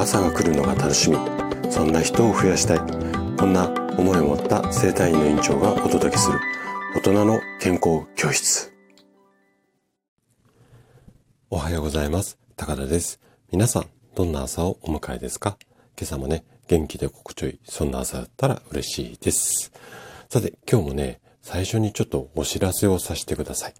朝が来るのが楽しみ。そんな人を増やしたい。こんな思いを持った生体院の院長がお届けする。大人の健康教室。おはようございます。高田です。皆さんどんな朝をお迎えですか？今朝もね元気で心地よいそんな朝だったら嬉しいです。さて今日もね最初にちょっとお知らせをさせてください。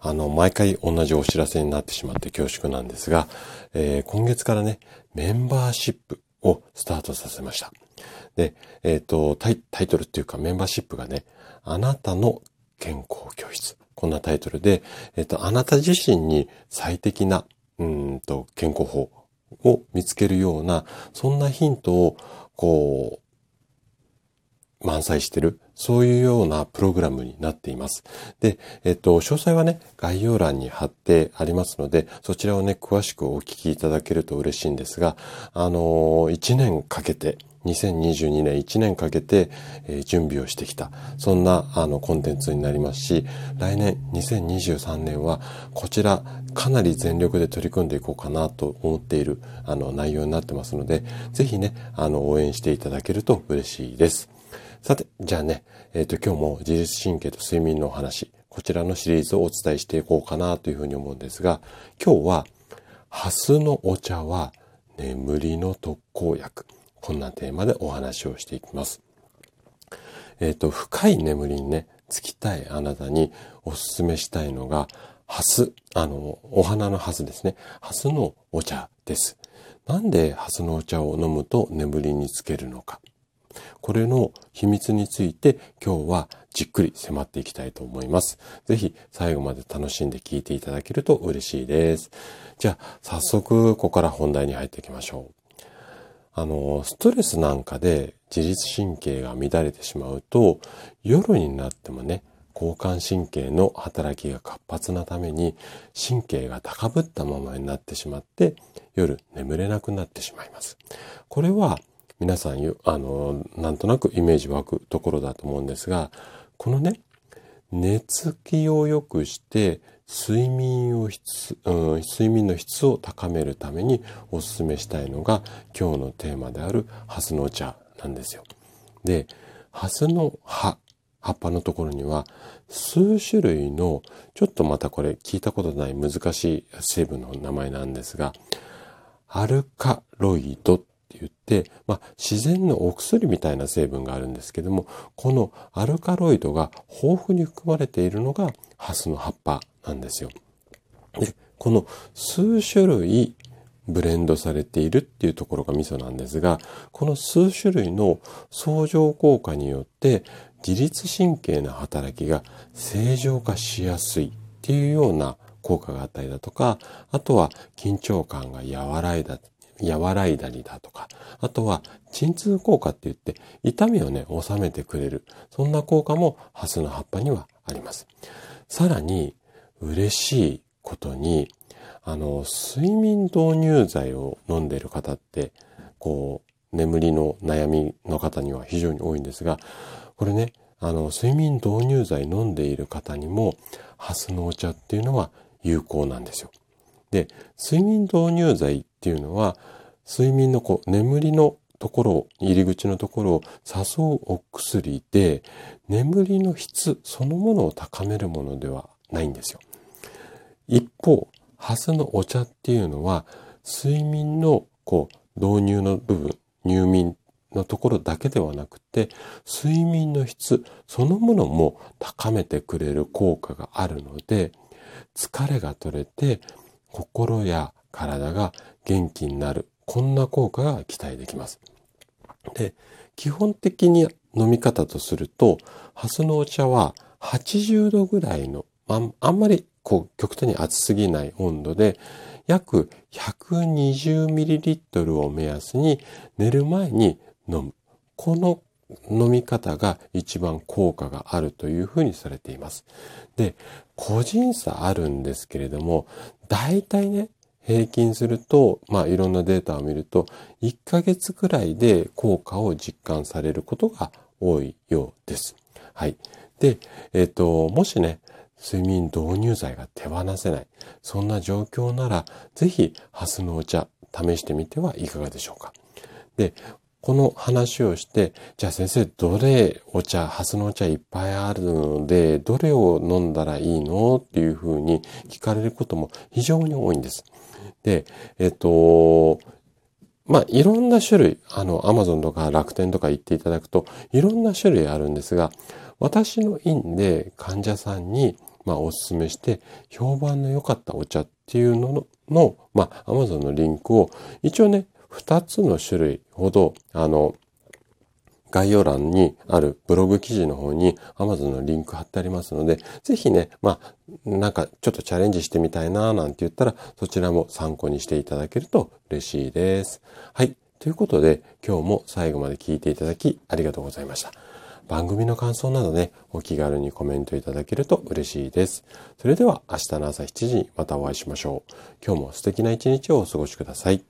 あの、毎回同じお知らせになってしまって恐縮なんですが、えー、今月からね、メンバーシップをスタートさせました。で、えっ、ー、とタイ、タイトルっていうかメンバーシップがね、あなたの健康教室。こんなタイトルで、えっ、ー、と、あなた自身に最適な、うんと、健康法を見つけるような、そんなヒントを、こう、満載してる、そういうようなプログラムになっています。で、えっと、詳細はね、概要欄に貼ってありますので、そちらをね、詳しくお聞きいただけると嬉しいんですが、あの1年かけて、2022年1年かけて、え、準備をしてきた。そんなあのコンテンツになりますし、来年2023年はこちらかなり全力で取り組んでいこうかなと思っているあの内容になってますので、ぜひね、あの応援していただけると嬉しいです。さて、じゃあね、えっ、ー、と、今日も自律神経と睡眠のお話、こちらのシリーズをお伝えしていこうかなというふうに思うんですが、今日は、ハスのお茶は眠りの特効薬。こんなテーマでお話をしていきます。えっ、ー、と、深い眠りにね、つきたいあなたにお勧めしたいのが、ハス、あの、お花のハスですね。ハスのお茶です。なんでハスのお茶を飲むと眠りにつけるのか。これの秘密について今日はじっくり迫っていきたいと思います。ぜひ最後まで楽しんで聞いていただけると嬉しいです。じゃあ早速ここから本題に入っていきましょう。あの、ストレスなんかで自律神経が乱れてしまうと夜になってもね、交感神経の働きが活発なために神経が高ぶったままになってしまって夜眠れなくなってしまいます。これは皆さん、あの、なんとなくイメージ湧くところだと思うんですが、このね、寝つきを良くして、睡眠を質、うん、睡眠の質を高めるためにお勧めしたいのが今日のテーマであるハスのお茶なんですよ。で、ハスの葉、葉っぱのところには数種類のちょっとまたこれ聞いたことない難しい成分の名前なんですがアルカロイドっって言って、まあ、自然のお薬みたいな成分があるんですけども、このアルカロイドが豊富に含まれているのがハスの葉っぱなんですよ。で、この数種類ブレンドされているっていうところがミソなんですが、この数種類の相乗効果によって自律神経の働きが正常化しやすいっていうような効果があったりだとか、あとは緊張感が和らいだ和らいだりだとか、あとは鎮痛効果って言って痛みをね、収めてくれる。そんな効果もハスの葉っぱにはあります。さらに嬉しいことに、あの、睡眠導入剤を飲んでいる方って、こう、眠りの悩みの方には非常に多いんですが、これね、あの、睡眠導入剤飲んでいる方にも、ハスのお茶っていうのは有効なんですよ。で、睡眠導入剤っていうのは、睡眠のこう、眠りのところ、入り口のところを誘うお薬で、眠りの質そのものを高めるものではないんですよ。一方、ハスのお茶っていうのは、睡眠のこう、導入の部分、入眠のところだけではなくて、睡眠の質そのものも高めてくれる効果があるので、疲れが取れて心や体が元気になる。こんな効果が期待できます。で、基本的に飲み方とすると、ハスのお茶は80度ぐらいの、あんまりこう極端に熱すぎない温度で、約 120ml を目安に寝る前に飲む。この飲み方が一番効果があるというふうにされています。で、個人差あるんですけれども、大体ね、平均すると、まあいろんなデータを見ると、1ヶ月くらいで効果を実感されることが多いようです。はい。で、えっ、ー、と、もしね、睡眠導入剤が手放せない。そんな状況なら、ぜひ、ハスのお茶、試してみてはいかがでしょうか。で、この話をして、じゃあ先生、どれお茶、ハスのお茶いっぱいあるので、どれを飲んだらいいのっていうふうに聞かれることも非常に多いんです。で、えっと、まあ、いろんな種類、あの、アマゾンとか楽天とか行っていただくと、いろんな種類あるんですが、私の院で患者さんに、まあ、お勧めして、評判の良かったお茶っていうのの、のまあ、アマゾンのリンクを、一応ね、二つの種類ほど、あの、概要欄にあるブログ記事の方に Amazon のリンク貼ってありますので、ぜひね、まあ、なんかちょっとチャレンジしてみたいななんて言ったら、そちらも参考にしていただけると嬉しいです。はい。ということで、今日も最後まで聞いていただきありがとうございました。番組の感想などね、お気軽にコメントいただけると嬉しいです。それでは明日の朝7時にまたお会いしましょう。今日も素敵な一日をお過ごしください。